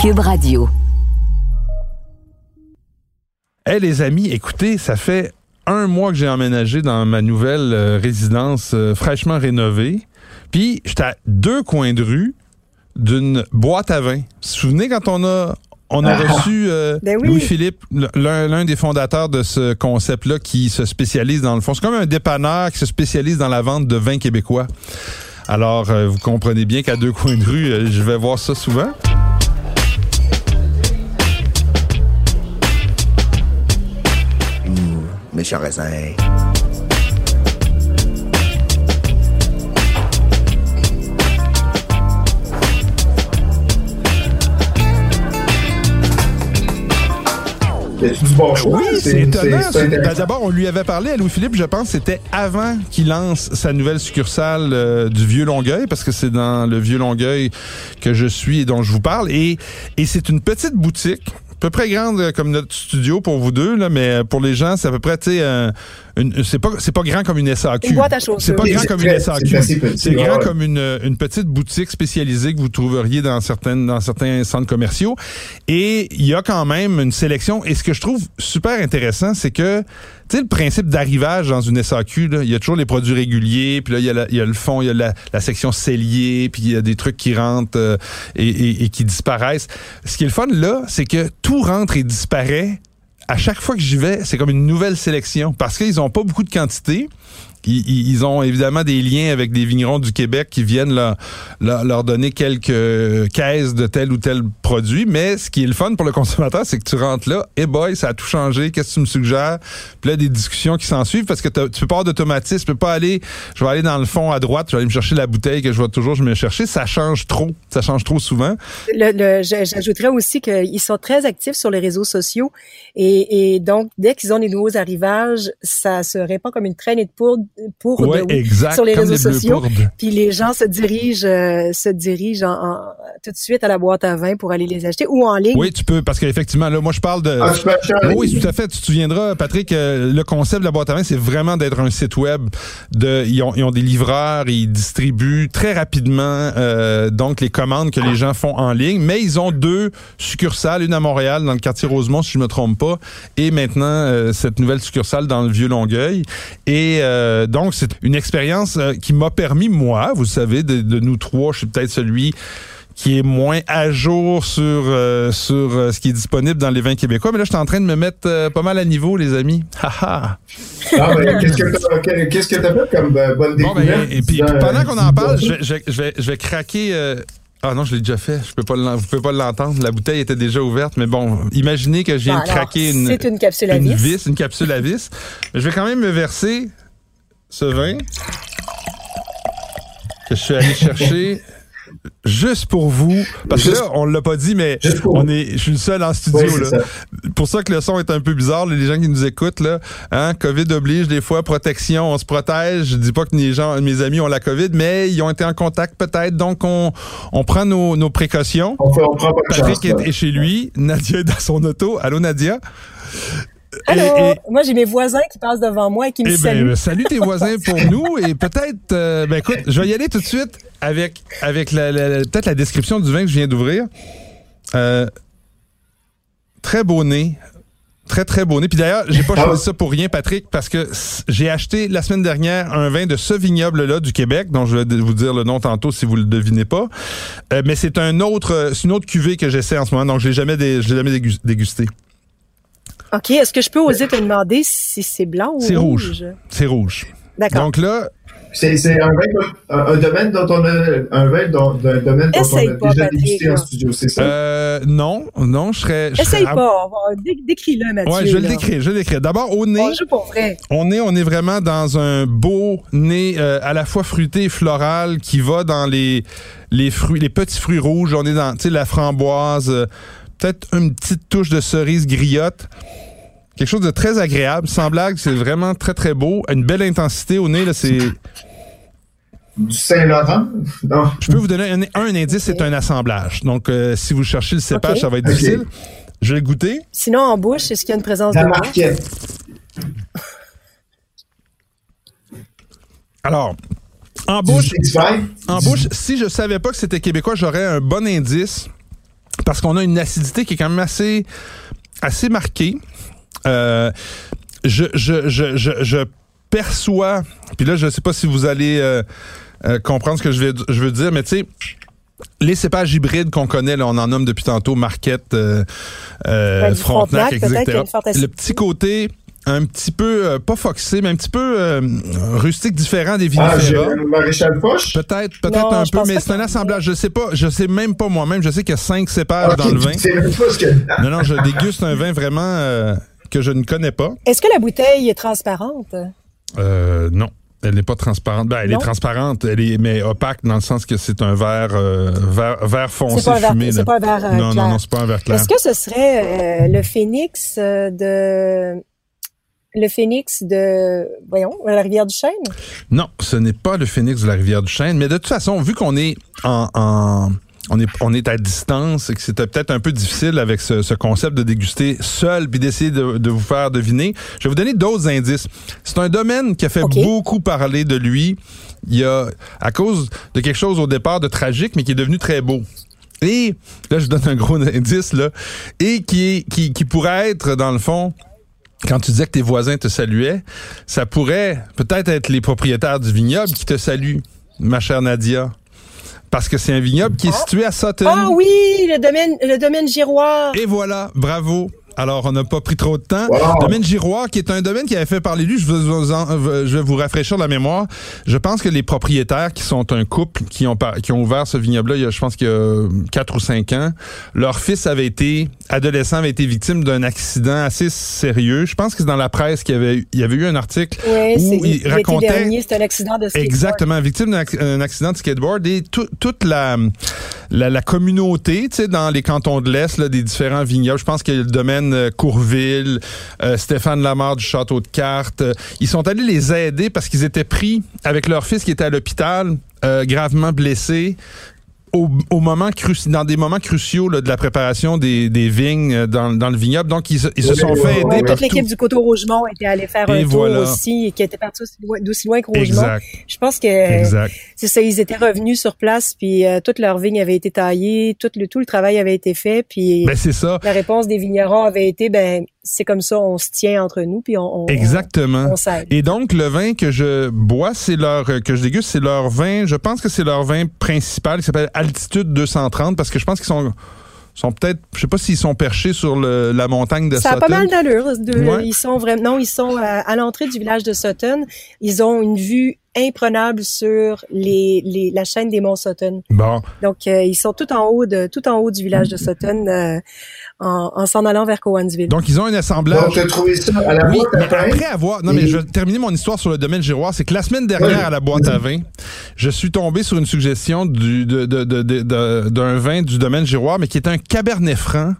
Cube Radio. Hey les amis, écoutez, ça fait un mois que j'ai emménagé dans ma nouvelle euh, résidence euh, fraîchement rénovée. Puis j'étais à deux coins de rue d'une boîte à vin. Vous vous souvenez quand on a on a reçu euh, Ben oui. Louis-Philippe, l'un l'un des fondateurs de ce concept-là qui se spécialise dans le fond. C'est comme un dépanneur qui se spécialise dans la vente de vins québécois. Alors, euh, vous comprenez bien qu'à deux coins de rue, euh, je vais voir ça souvent. Méchant raisin. C'est du bon choix. Oui, c'est étonnant. ben, D'abord, on lui avait parlé à Louis-Philippe, je pense, c'était avant qu'il lance sa nouvelle succursale euh, du Vieux Longueuil, parce que c'est dans le Vieux Longueuil que je suis et dont je vous parle. Et, et c'est une petite boutique, peu près grande euh, comme notre studio pour vous deux, là, mais pour les gens, c'est à peu près, tu euh, une- c'est pas, c'est pas grand comme une SAQ. Une boîte à chaussures. C'est pas grand comme une c'est SAQ. C'est grand ouais. comme une, une petite boutique spécialisée que vous trouveriez dans certaines dans certains centres commerciaux. Et il y a quand même une sélection. Et ce que je trouve super intéressant, c'est que tu sais le principe d'arrivage dans une SAQ, là, il y a toujours les produits réguliers, puis là il y a, la- y a le fond, il y a la, la section cellier, puis il y a des trucs qui rentrent euh, et, et- et qui disparaissent. Ce qui est le fun là, c'est que tout rentre et disparaît à chaque fois que j'y vais, c'est comme une nouvelle sélection parce qu'ils ont pas beaucoup de quantité. Ils, ils- ont évidemment des liens avec des vignerons du Québec qui viennent leur, leur, leur donner quelques caisses de tel ou tel produit. Mais ce qui est le fun pour le consommateur, c'est que tu rentres là, et boy, ça a tout changé. Qu'est-ce que tu me suggères? Puis là, des discussions qui s'en suivent parce que tu peux pas d'automatisme. Tu peux pas aller, je vais aller dans le fond à droite, je vais aller me chercher la bouteille que je vais toujours je me chercher. Ça change trop. Ça change trop souvent. Le, le- J'ajouterais aussi qu'ils sont très actifs sur les réseaux sociaux et, et donc dès qu'ils ont des nouveaux arrivages, ça se répand comme une traînée de poudre pour Ouais, exact. sur les réseaux sociaux. Puis les gens se dirigent, euh, se dirigent en- en- tout de suite à la boîte à vin pour aller les acheter ou en ligne. Oui, tu peux, parce qu'effectivement, là, moi, je parle de. Ah, Oui, tout à fait. Tu te souviendras, Patrick, euh, le concept de la boîte à vin, c'est vraiment d'être un site web. De, ils, ont, ils ont des livreurs, ils distribuent très rapidement euh, donc les commandes que les gens font en ligne. Mais ils ont deux succursales, une à Montréal, dans le quartier Rosemont, si je me trompe pas, et maintenant euh, cette nouvelle succursale dans le Vieux Longueuil. Et euh, donc, c'est une expérience euh, qui m'a permis, moi, vous savez, de, de nous trois, je suis peut-être celui qui est moins à jour sur euh, sur euh, ce qui est disponible dans les vins québécois. Mais là, je suis en train de me mettre euh, pas mal à niveau, les amis. Ah, ben, qu'est-ce que t'as que t'as fait comme euh, bonne Bon, découverte? ben, et puis pendant qu'on en parle, je, vais- je, vais- je vais, je vais craquer. euh, Ah non, je l'ai déjà fait. Je peux pas vous pouvez pas l'entendre. La bouteille était déjà ouverte, mais bon, imaginez que je viens Bon, de craquer une, C'est une capsule à une vis. vis, une capsule à vis. Mais je vais quand même me verser ce vin que je suis allé chercher juste pour vous. Parce que là, on l'a pas dit, mais on est, je suis le seul en studio. Oui, là. ça. Pour ça que le son est un peu bizarre, les gens qui nous écoutent, là, hein, COVID oblige des fois, protection, on se protège. Je dis pas que les gens, mes amis ont la COVID, mais ils ont été en contact peut-être, donc on, on prend nos, nos précautions. On, fait, on prend pas de chance. Patrick est, est chez lui, Nadia est dans son auto. Allô Nadia? Allô? Et- et- Moi, j'ai mes voisins qui passent devant moi et qui me eh saluent. ben, salut tes voisins pour nous et peut-être, euh, ben écoute, je vais y aller tout de suite avec avec la, la- la- peut-être la description du vin que je viens d'ouvrir. Euh, très beau nez, très très beau nez. Puis d'ailleurs, j'ai pas Ah. choisi ça pour rien, Patrick, parce que j'ai acheté la semaine dernière un vin de ce vignoble-là du Québec, dont je vais vous dire le nom tantôt si vous le devinez pas. Euh, mais c'est un autre, euh, c'est une autre cuvée que j'essaie en ce moment, donc je l'ai jamais, dé- je l'ai jamais dégus- dégusté. OK. Est-ce que je peux oser te demander si c'est blanc ou C'est rouge. rouge? C'est rouge. D'accord. Donc là, C'est c'est un, vin, un, un domaine dont on a un vin dont, d'un domaine dont Essaye on a pas, déjà Patrick, dégusté en là. studio, c'est ça? Euh, non, non, je serais. je Essaye serais- pas. dé- Décris-le, Mathieu. Ouais, je vais le là. décrire, je le décrire. D'abord, au nez, On joue pour vrai. on est, on est vraiment dans un beau nez euh, à la fois fruité et floral qui va dans les, les fruits, les petits fruits rouges. On est dans, tu sais, la framboise, euh, peut-être une petite touche de cerise griotte. Quelque chose de très agréable. Sans blague, c'est vraiment très, très beau. Une belle intensité au nez, là, c'est... Du Saint-Laurent? Non. Je peux vous donner un, un indice, c'est un assemblage. Donc, euh, si vous cherchez le cépage, ça va être difficile. Je vais le goûter. Sinon, en bouche, est-ce qu'il y a une présence La de marquette. Alors, en bouche? En bouche, si je savais pas que c'était québécois, j'aurais un bon indice parce qu'on a une acidité qui est quand même assez, assez marquée. Euh, je, je, je, je, je perçois, puis là, je sais pas si vous allez euh, euh, comprendre ce que je, vais, je veux dire, mais tu sais, les cépages hybrides qu'on connaît, là, on en nomme depuis tantôt, Marquette, euh, euh, du Frontenac, etc. Le petit côté un petit peu, euh, pas foxé, mais un petit peu euh, rustique, différent des Ah, vinifera. le maréchal Foch. Peut-être, peut-être un peu, mais c'est un assemblage. Je sais pas, je sais même pas moi-même. Je sais qu'il y a cinq cépages dans le vin. C'est même pas ce que. Non, non, je déguste un vin vraiment euh, que je ne connais pas. Est-ce que la bouteille est transparente? Euh, non. Elle n'est pas transparente. Ben, elle Non? est transparente, elle est mais opaque dans le sens que c'est un verre, euh, verre, verre foncé C'est pas un verre- fumé. c'est pas un verre, euh, non, clair. non, non, c'est pas un verre clair. Est-ce que ce serait euh, le phénix euh, de le phénix de voyons la rivière du Chêne? Non, ce n'est pas le phénix de la rivière du Chêne, mais de toute façon, vu qu'on est en, en- on est on est à distance et que c'était peut-être un peu difficile avec ce, ce concept de déguster seul puis d'essayer de, de vous faire deviner, je vais vous donner d'autres indices. C'est un domaine qui a fait beaucoup parler de lui. Il y a à cause de quelque chose au départ de tragique, mais qui est devenu très beau. Et là, je donne un gros indice là, et qui est qui qui pourrait être dans le fond quand tu disais que tes voisins te saluaient, ça pourrait peut-être être les propriétaires du vignoble qui te saluent, ma chère Nadia. Parce que c'est un vignoble qui est situé à Sutton. Ah oui, le domaine le domaine Giroir. Et voilà, bravo. Alors, on n'a pas pris trop de temps. Wow. Domaine Giroir, qui est un domaine qui avait fait parler de lui, je vais, vous en- je vais vous rafraîchir la mémoire. Je pense que les propriétaires, qui sont un couple, qui ont, qui ont ouvert ce vignoble-là, il y a, je pense qu'il y a 4 ou 5 ans, leur fils avait été, adolescent, avait été victime d'un accident assez sérieux. Je pense que c'est dans la presse qu'il y avait, eu- il y avait eu un article Oui, où c'est il racontait... dernier, c'est un accident de skateboard. Exactement, victime d'un acc- un accident de skateboard et tout- toute la, la, la communauté, tu sais, dans les cantons de l'Est, des différents vignobles. Je pense a le domaine euh, Courville, euh, Stéphane Lamar du Château de Cartes. ils sont allés les aider parce qu'ils étaient pris avec leur fils qui était à l'hôpital, euh, gravement blessé. Au, au moment dans des moments cruciaux là, de la préparation des, des vignes euh, dans, dans le vignoble. Donc, ils, se- ils se Oui, sont oui, fait oui, aider toute l'équipe du Coteau Rougemont était allée faire Et un tour voilà. aussi, et qui était partie aussi loin- d'aussi loin que Rougemont. Exact, Je pense que exact. c'est ça, ils étaient revenus sur place, puis euh, toute leur vigne avait été taillée, tout le tout le travail avait été fait, puis Ben, c'est ça. la réponse des vignerons avait été ben c'est comme ça, on se tient entre nous, puis on, on Exactement. on, on s'aide. Et donc, le vin que je bois, c'est leur, euh, que je déguste, c'est leur vin, je pense que c'est leur vin principal qui s'appelle Altitude 230 parce que je pense qu'ils sont, sont peut-être, je sais pas s'ils sont perchés sur le- la montagne de Ça a Sutton. pas mal d'allure. Ouais. Ils sont vraiment, non, ils sont à, à l'entrée du village de Sutton. Ils ont une vue imprenable sur les, les, la chaîne des monts Sutton. Bon, Donc, euh, ils sont tout en haut de, tout en haut du village de Sutton, euh, en, en s'en allant vers Cowansville. donc ils ont un assemblage. Donc, tu as trouvé ça à la Oui, boîte à après avoir. Non, mais je vais terminer mon histoire sur le domaine Giroir. C'est que la semaine dernière, Oui. à la boîte à vin, je suis tombé sur une suggestion du, de, de, de, de- de- d'un vin du domaine Giroir, mais qui est un Cabernet Franc.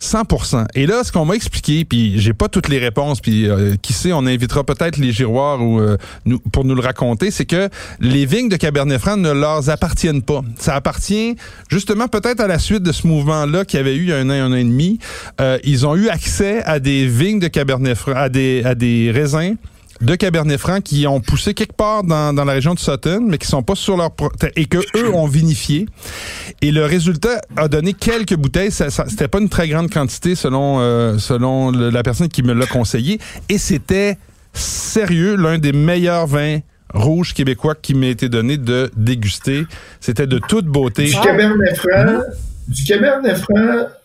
100%. Et là, ce qu'on m'a expliqué, puis j'ai pas toutes les réponses, puis euh, qui sait, on invitera peut-être les Giroirs ou, euh, nous, pour nous le raconter, c'est que les vignes de Cabernet Franc ne leur appartiennent pas. Ça appartient justement peut-être à la suite de ce mouvement-là qu'il y avait eu il y a un an, un an et demi. Euh, ils ont eu accès à des vignes de Cabernet Franc, à des, à des raisins de Cabernet Franc qui ont poussé quelque part dans, dans la région de Sutton, mais qui sont pas sur leur et que eux ont vinifié. Et le résultat a donné quelques bouteilles. Ça, ça- c'était pas une très grande quantité selon euh, selon le- la personne qui me l'a conseillé. Et c'était sérieux l'un des meilleurs vins rouges québécois qui m'a été donné de déguster. C'était de toute beauté. Du Cabernet Franc, du Cabernet Franc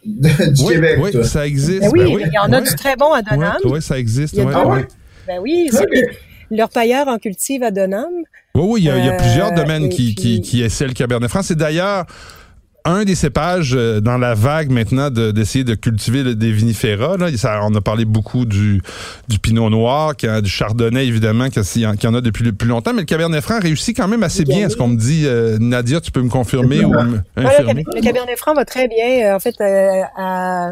de- du Oui, Québec, oui, toi. ça existe. Ben oui, Ben il y en a ouais. du très bon à Donham. Ouais, ça existe. Il y a ouais, d'autres- ouais. Ben oui, leur pailleur en cultive à Donham. Oui, oui, il y a, il y a Euh, plusieurs domaines qui, qui, puis- qui essaient le Cabernet Franc. C'est d'ailleurs un des cépages euh, dans la vague maintenant de- d'essayer de, cultiver le- des vinifera. Là. Ça, on a parlé beaucoup du, du Pinot Noir, qui a- du Chardonnay, évidemment, qu'il y en a depuis le plus longtemps. Mais le Cabernet Franc réussit quand même assez bien. Est-ce qu'on me dit, euh, Nadia, tu peux me confirmer ou me le, infirmer? Cab- le Cabernet Franc va très bien. En fait, euh, à,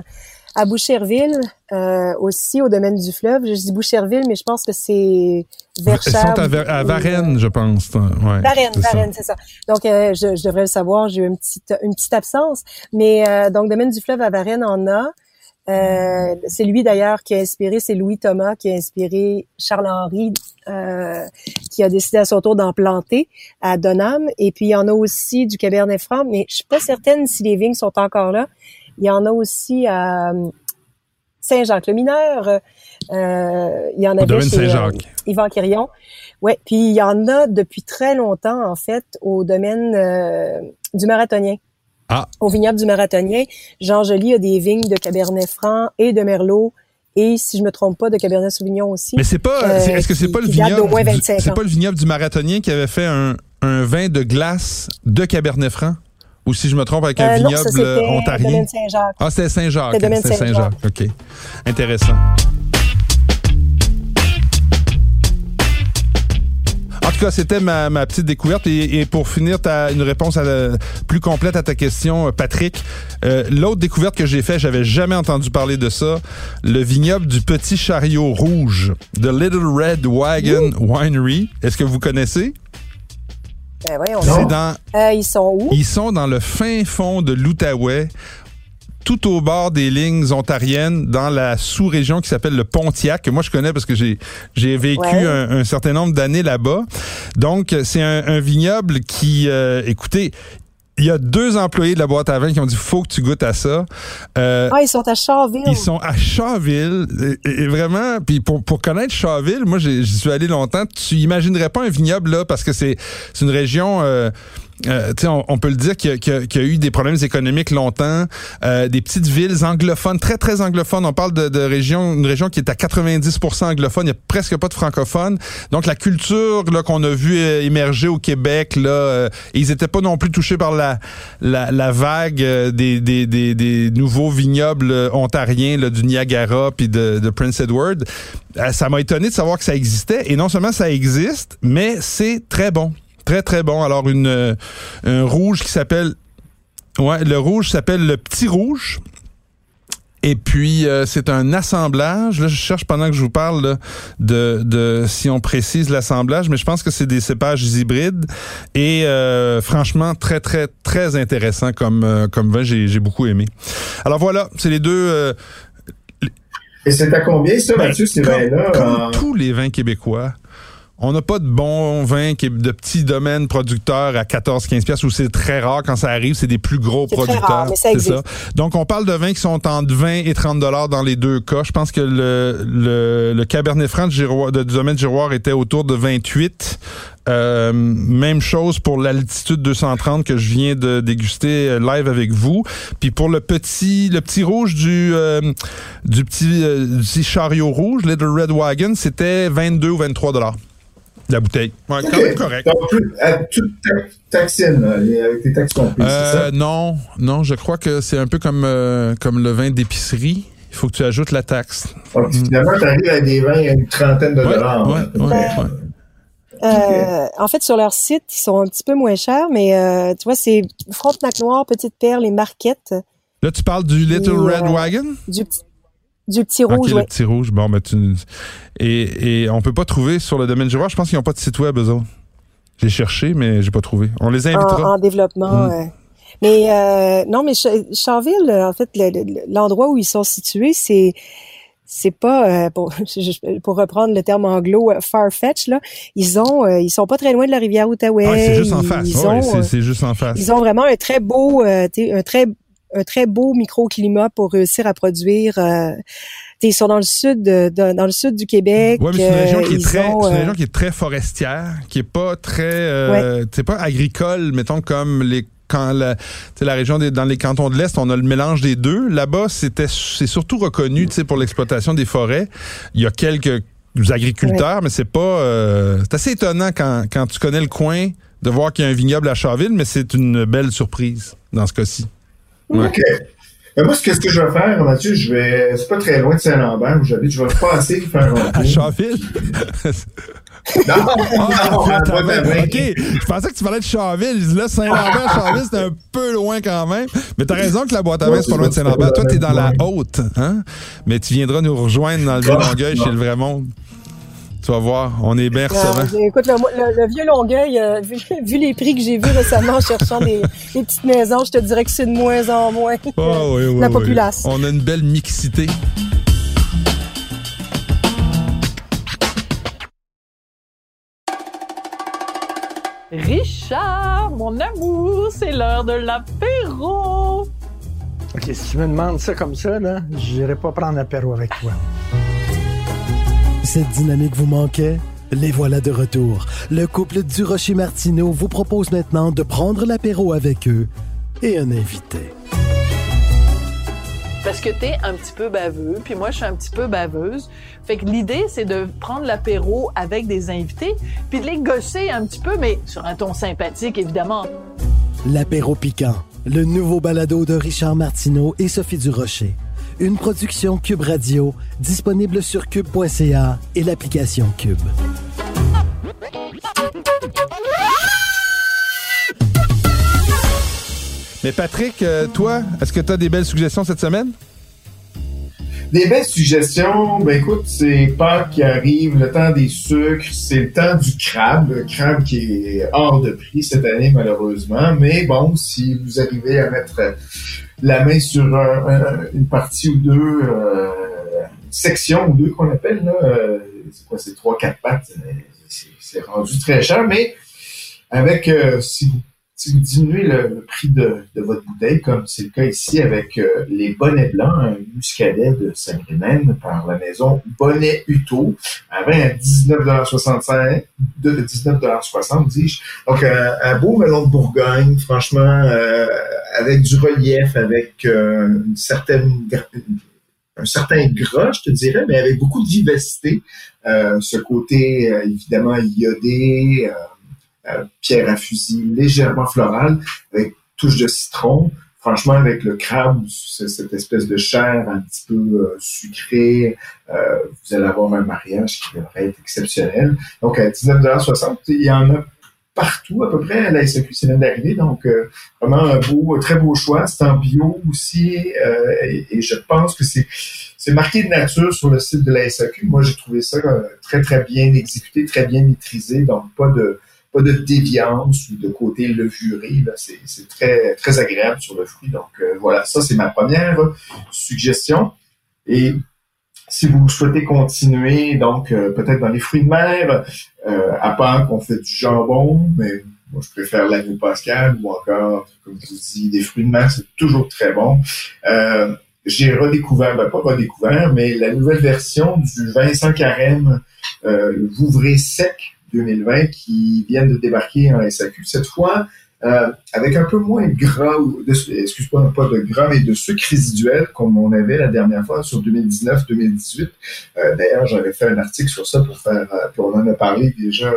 à Boucherville, euh, aussi au domaine du fleuve. Je dis Boucherville, mais je pense que c'est vers Ils sont à, à Varennes, je pense. Ouais, Varennes. Varennes, c'est ça. Donc, euh, je, je devrais le savoir, j'ai eu une petite, une petite absence. Mais euh, donc, domaine du fleuve à Varennes en a. Euh, c'est lui d'ailleurs qui a inspiré, c'est Louis Thomas qui a inspiré Charles-Henri, euh, qui a décidé à son tour d'en planter à Donham. Et puis, il y en a aussi du Cabernet Franc, mais je suis pas certaine si les vignes sont encore là. Il y en a aussi à Saint-Jacques-le-Mineur. Euh, il y en avait chez Saint-Jacques. Yvan Quirion. Ouais, puis il y en a depuis très longtemps en fait au domaine du marathonien. Ah. Au vignoble du marathonien, Jean Joly a des vignes de Cabernet Franc et de Merlot et si je me trompe pas de Cabernet Sauvignon aussi. Mais c'est pas est-ce que c'est pas le vignoble c'est pas le vignoble du marathonien qui avait fait un, un vin de glace de Cabernet Franc? Ou si je me trompe avec un euh, vignoble non, ontarien? Saint-Jacques. Ah, c'était Saint-Jacques. C'était Saint-Jacques. OK. Intéressant. En tout cas, c'était ma, ma, petite découverte. Et, et pour finir, ta, une réponse à la, plus complète à ta question, Patrick. Euh, L'autre découverte que j'ai fait, j'avais jamais entendu parler de ça. Le vignoble du Petit Chariot Rouge, The Little Red Wagon Winery. Est-ce que vous connaissez? Ben voyons, dans, euh, ils sont où? Ils sont dans le fin fond de l'Outaouais tout au bord des lignes ontariennes dans la sous-région qui s'appelle le Pontiac, que moi je connais parce que j'ai j'ai vécu Ouais. un, un certain nombre d'années là-bas. Donc c'est un, un vignoble qui, euh, écoutez, il y a deux employés de la boîte à vin qui ont dit faut que tu goûtes à ça. Euh, Ah, ils sont à Charville. ils sont à Charville et, et vraiment puis pour pour connaître Charville, moi j'y suis allé longtemps, tu imaginerais pas un vignoble là parce que c'est c'est une région euh, euh, on, on peut le dire qu'il y, y a- eu des problèmes économiques longtemps, euh, des petites villes anglophones, très très anglophones. On parle de, de région, une région qui est à 90% anglophone. Il y a presque pas de francophones. Donc la culture qu'on a vu euh, émerger au Québec là, euh, ils étaient pas non plus touchés par la la, la vague euh, des, des, des, des nouveaux vignobles euh, ontariens là, du Niagara puis de, de Prince Edward. Ça m'a étonné de savoir que ça existait. Et non seulement ça existe, mais c'est très bon. Très, très bon. Alors, une, euh, un rouge qui s'appelle... Ouais, le rouge s'appelle le Petit Rouge. Et puis, euh, c'est un assemblage. Là, je cherche pendant que je vous parle là, de, de si on précise l'assemblage, mais je pense que c'est des cépages hybrides. Et euh, franchement, très, très, très intéressant comme, euh, comme vin. J'ai beaucoup aimé. Alors voilà, c'est les deux... Et c'est à combien, ça, ben, Mathieu, ces vins-là? comme tous les vins québécois, on n'a pas de bons vins qui est de petits domaines producteurs à 14-15 pièces où c'est très rare quand ça arrive, c'est des plus gros très producteurs. rare, mais ça. Donc on parle de vins qui sont entre 20 et 30 dollars dans les deux cas. Je pense que le, le, le Cabernet Franc de Giroir, de, du domaine de Giroir était autour de 28. Euh, même chose pour l'altitude 230 que je viens de déguster euh, live avec vous. Puis pour le petit le petit rouge du euh, du petit euh, du petit chariot rouge, Little Red Wagon, c'était 22 ou 23 dollars la bouteille. Ouais, quand Ok. même correct. Donc, taxine, là, les- avec tes taxes comprises, c'est Euh, ça? non, non, je crois que c'est un peu comme euh, comme le vin d'épicerie. Il faut que tu ajoutes la taxe. Donc, finalement, tu arrives à des vins à une trentaine de Ouais, dollars. ouais, hein. ouais, ouais. Euh, en fait, sur leur site, ils sont un petit peu moins chers, mais euh, tu vois, c'est Frontenac Noir, Petite Perle et Marquette Là, tu parles du Little Et, Red euh, Wagon? du petit du petit rouge, le ouais. petit rouge. Bon, ben, tu... et, et on peut pas trouver sur le domaine Giroir. Je pense qu'ils n'ont pas de site web, eux autres. J'ai cherché, mais j'ai pas trouvé. On les en, invitera. en développement. Mm. euh. Mais euh, non, mais Ch- Charville, en fait, le- le- l'endroit où ils sont situés, c'est c'est pas euh, pour pour reprendre le terme anglo euh, far-fetch là. Ils ont euh, ils sont pas très loin de la rivière Outaouais. Ouais, c'est juste en face. Ils Ouais, ont, c'est- juste en face. ils ont vraiment un très beau, un très un très beau microclimat pour réussir à produire. euh, ils sont dans le sud, de- de- dans le sud du Québec. Ouais, mais c'est une région euh, qui est ils très, ont, une euh, région qui est très forestière, qui est pas très, euh, c'est pas agricole, mettons comme les quand la, la région des, dans les cantons de l'Est, on a le mélange des deux. Là-bas, c'était, c'est surtout reconnu, tu sais, pour l'exploitation des forêts. Il y a quelques agriculteurs, mais c'est pas, euh, c'est assez étonnant quand, quand tu connais le coin de voir qu'il y a un vignoble à Charville, mais c'est une belle surprise dans ce cas-ci. OK. Ben, moi, ce que, ce que je vais faire, Mathieu, je vais. C'est pas très loin de Saint-Lambert où j'habite. Je vais passer faire un À. Charville? Non, Ah, non, attends, vin. OK, je pensais que tu parlais de Charville. Là, Saint-Lambert, Charville, c'est un peu loin quand même. Mais t'as raison que la boîte à vin, c'est pas loin de Saint-Lambert. Toi, t'es dans la haute, hein? Mais tu viendras nous rejoindre dans le vieux Longueuil chez le Vrai-Monde. Tu vas voir, on est bien recevant. euh, écoute, le, le- le vieux Longueuil, euh, vu, vu les prix que j'ai vus récemment en cherchant des, des petites maisons, je te dirais que c'est de moins en moins Oh, oui, oui, la oui. populace. On a une belle mixité. Richard, mon amour, c'est l'heure de l'apéro. OK, si tu me demandes ça comme ça, là, j'irai pas prendre l'apéro avec toi. Cette dynamique vous manquait? Les voilà de retour. Le couple du Rocher Martineau vous propose maintenant de prendre l'apéro avec eux et un invité. Parce que t'es un petit peu baveux, puis moi je suis un petit peu baveuse. Fait que l'idée c'est de prendre l'apéro avec des invités, puis de les gosser un petit peu, mais sur un ton sympathique évidemment. L'apéro piquant, le nouveau balado de Richard Martineau et Sophie Durocher. Une production Cube Radio, disponible sur cube.ca et l'application Cube. Mais Patrick, euh, toi, est-ce que tu as des belles suggestions cette semaine? Des belles suggestions, ben écoute, c'est Pâques qui arrive, le temps des sucres, c'est le temps du crabe, le crabe qui est hors de prix cette année malheureusement, mais bon, si vous arrivez à mettre la main sur une partie ou deux, euh, une section ou deux qu'on appelle, là, euh, c'est quoi, c'est trois, quatre pattes, c'est rendu très cher, mais avec, euh, si vous si vous diminuez le, prix de, votre bouteille, comme c'est le cas ici avec euh, les bonnets blancs, un muscadet de Saint-Rémen par la maison Bonnet Uto, avait à 19,65 de 19,60 dis-je. Donc un, beau melon de Bourgogne, franchement, euh, avec du relief, avec euh, un certain gras, je te dirais, mais avec beaucoup de vivacité. ce côté évidemment iodé. Euh, pierre à fusil légèrement florale avec touche de citron. Franchement, avec le crabe, cette espèce de chair un petit peu euh, sucrée, euh, vous allez avoir un mariage qui devrait être exceptionnel. Donc, à 19,60 il y en a partout à peu près à la SAQ, c'est l'année d'arriver. Donc, vraiment un beau, très beau choix. C'est en bio aussi. et, je pense que c'est c'est marqué de nature sur le site de la SAQ. Moi, j'ai trouvé ça très, très bien exécuté, très bien maîtrisé. Donc, pas de pas de déviance ou de côté levuré. C'est très, très agréable sur le fruit. Donc euh, voilà, ça c'est ma première suggestion. Et si vous souhaitez continuer, donc euh, peut-être dans les fruits de mer, euh, à part qu'on fait du jambon, mais moi je préfère l'agneau pascal ou encore, comme je vous dis, des fruits de mer, c'est toujours très bon. j'ai redécouvert, ben pas redécouvert, mais la nouvelle version du Vincent Carême, le Vouvray sec 2020 qui viennent de débarquer en SAQ. Cette fois, euh, avec un peu moins de gras, excuse-moi, pas de gras, mais de sucre résiduel comme on avait la dernière fois sur 2019-2018. Euh, d'ailleurs, j'avais fait un article sur ça pour faire, euh, puis on en a parlé déjà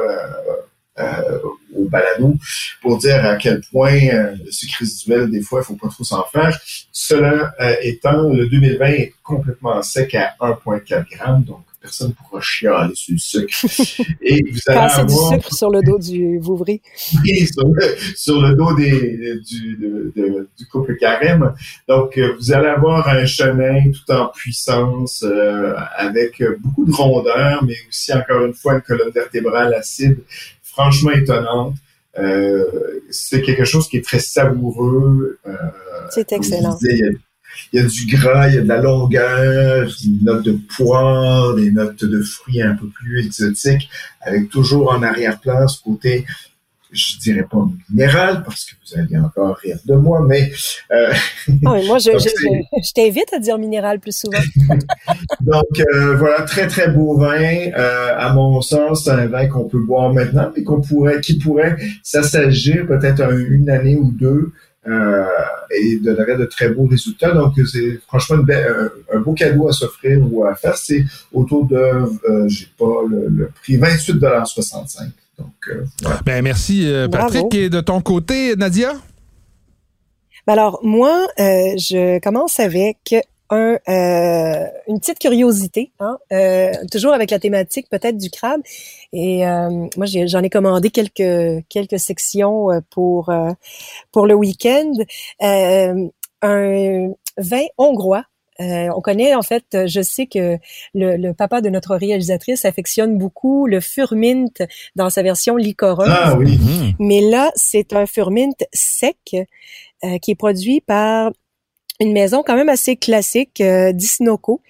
au balado pour dire à quel point le sucre des fois, il faut pas trop s'en faire. Cela étant, le 2020 est complètement sec à 1,4 g, donc personne pourra chialer sur le sucre. Et vous allez Passer du sucre sur le dos du Vouvry. Oui, sur le, dos des, du, du couple carême. Donc, euh, vous allez avoir un chemin tout en puissance, euh, avec beaucoup de rondeur, mais aussi, encore une fois, une colonne vertébrale acide, franchement étonnante. Euh, c'est quelque chose qui est très savoureux. c'est excellent il y a du gras, il y a de la longueur, des notes de poire, des notes de fruits un peu plus exotiques, avec toujours en arrière-plan ce côté, je dirais pas minéral, parce que vous allez encore rire de moi, mais... Euh, ah moi, je, je, t'invite à dire minéral plus souvent. donc, euh, voilà, très, très beau vin. Euh, à mon sens, c'est un vin qu'on peut boire maintenant, mais qu'on pourrait, qui pourrait s'assagir peut-être une année ou deux euh, et donnerait de très beaux résultats. Donc, c'est franchement un, beau cadeau à s'offrir ou à faire. C'est autour de, euh, j'ai pas le, prix, 28,65 Donc, euh, ben, merci, euh, Patrick. Et de ton côté, Nadia? Ben alors, moi, je commence avec un, euh, une petite curiosité, hein, euh, toujours avec la thématique peut-être du crabe. Et euh, moi, j'en ai, commandé quelques quelques sections pour pour le week-end. un vin hongrois. on connaît en fait, je sais que le, le, papa de notre réalisatrice affectionne beaucoup le furmint dans sa version liquoreuse. Ah oui. Mais là, c'est un furmint sec qui est produit par une maison quand même assez classique euh, d'Isnoco.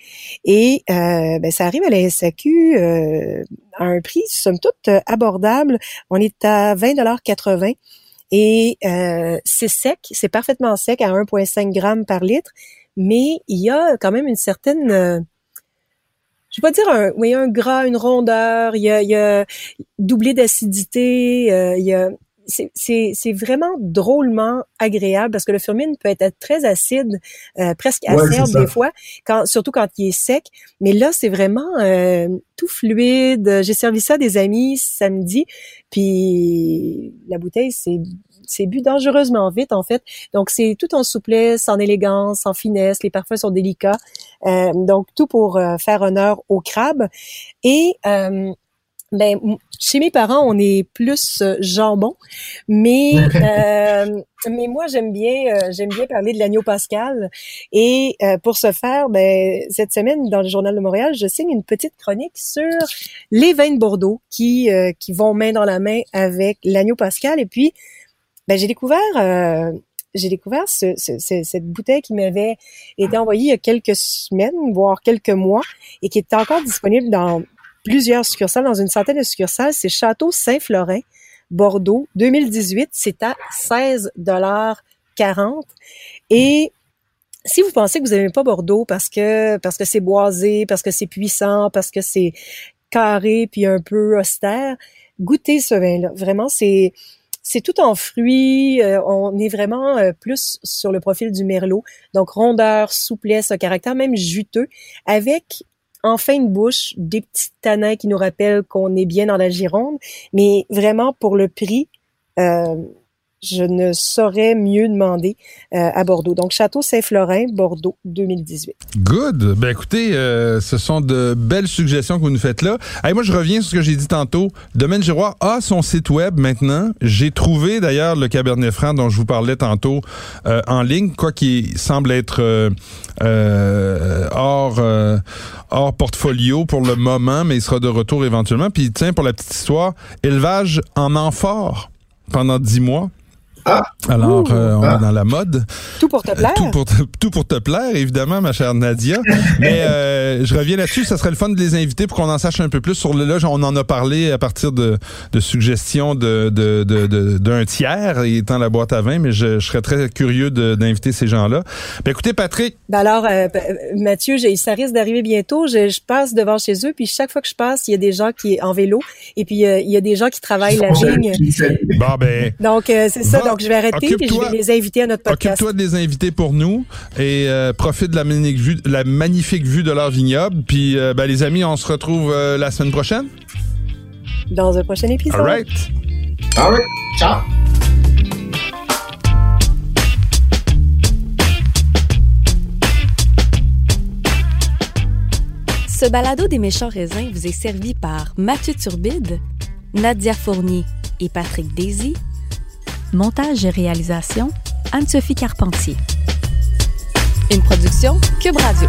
Et euh, ben, ça arrive à la SAQ euh, à un prix, somme toute, abordable. On est à 20,80 Et euh, c'est sec, c'est parfaitement sec à 1,5 grammes par litre, mais il y a quand même une certaine... Euh, je vais pas dire un, oui, un gras, une rondeur, il y a, il y a doublé d'acidité, euh, il y a c'est vraiment drôlement agréable parce que le furmine peut être très acide, euh, presque acerbe des fois, quand, surtout quand il est sec. Mais là, c'est vraiment euh, tout fluide. J'ai servi ça à des amis samedi, puis la bouteille, c'est c'est bu dangereusement vite en fait. Donc c'est tout en souplesse, en élégance, en finesse. Les parfums sont délicats. Euh, donc tout pour faire honneur au crabe. Et ben, chez mes parents, on est plus euh, jambon, mais euh, mais moi j'aime bien euh, j'aime bien parler de l'agneau pascal. Et pour ce faire, ben cette semaine dans le journal de Montréal, je signe une petite chronique sur les vins de Bordeaux qui qui vont main dans la main avec l'agneau pascal. Et puis ben j'ai découvert j'ai découvert ce, cette bouteille qui m'avait été envoyée il y a quelques semaines, voire quelques mois, et qui est encore disponible dans plusieurs succursales, dans une centaine de succursales. C'est Château Saint-Florin, Bordeaux, 2018. C'est à 16 dollars 40. Et si vous pensez que vous n'aimez pas Bordeaux parce que parce que c'est boisé, parce que c'est puissant, parce que c'est carré puis un peu austère, goûtez ce vin-là. Vraiment, c'est c'est tout en fruits. Euh, on est vraiment euh, plus sur le profil du merlot. Donc rondeur, souplesse, un caractère même juteux, avec en fin de bouche, des petits tanins qui nous rappellent qu'on est bien dans la Gironde, mais vraiment pour le prix, euh, je ne saurais mieux demander euh, à Bordeaux. Donc, Château Saint-Florin, Bordeaux, 2018. Good. Ben écoutez, euh, ce sont de belles suggestions que vous nous faites là. Hey, moi, je reviens sur ce que j'ai dit tantôt. Domaine Giroir a son site web maintenant. J'ai trouvé d'ailleurs le Cabernet Franc dont je vous parlais tantôt euh, en ligne, quoi qu'il semble être hors hors portfolio pour le moment, mais il sera de retour éventuellement. Puis tiens, pour la petite histoire, élevage en amphore pendant dix mois. Ah. Alors, euh, on est dans la mode. Tout pour te plaire. tout, pour te, tout pour te plaire, évidemment, ma chère Nadia. Mais euh, je reviens là-dessus. Ça serait le fun de les inviter pour qu'on en sache un peu plus sur le là. On en a parlé à partir de, de suggestions de, de, de, d'un tiers étant la boîte à vin, mais je, je serais très curieux d'inviter ces gens-là. Ben, écoutez, Patrick. Ben alors, euh, Mathieu, ça risque d'arriver bientôt. Je, je, passe devant chez eux, puis chaque fois que je passe, il y a des gens qui en vélo, et puis il y a des gens qui travaillent la vigne. Bon, ben. Donc, c'est ça. Donc, je vais arrêter et je vais les inviter à notre podcast. Occupe-toi de les inviter pour nous et euh, profite de la magnifique vue, la magnifique vue de leur vignoble. Puis, euh, ben, les amis, on se retrouve euh, la semaine prochaine. Dans un prochain épisode. All right. All right. Ciao. Ce balado des méchants raisins vous est servi par Mathieu Turbide, Nadia Fournier et Patrick Daisy Montage et réalisation, Anne-Sophie Carpentier. Une production Cube Radio.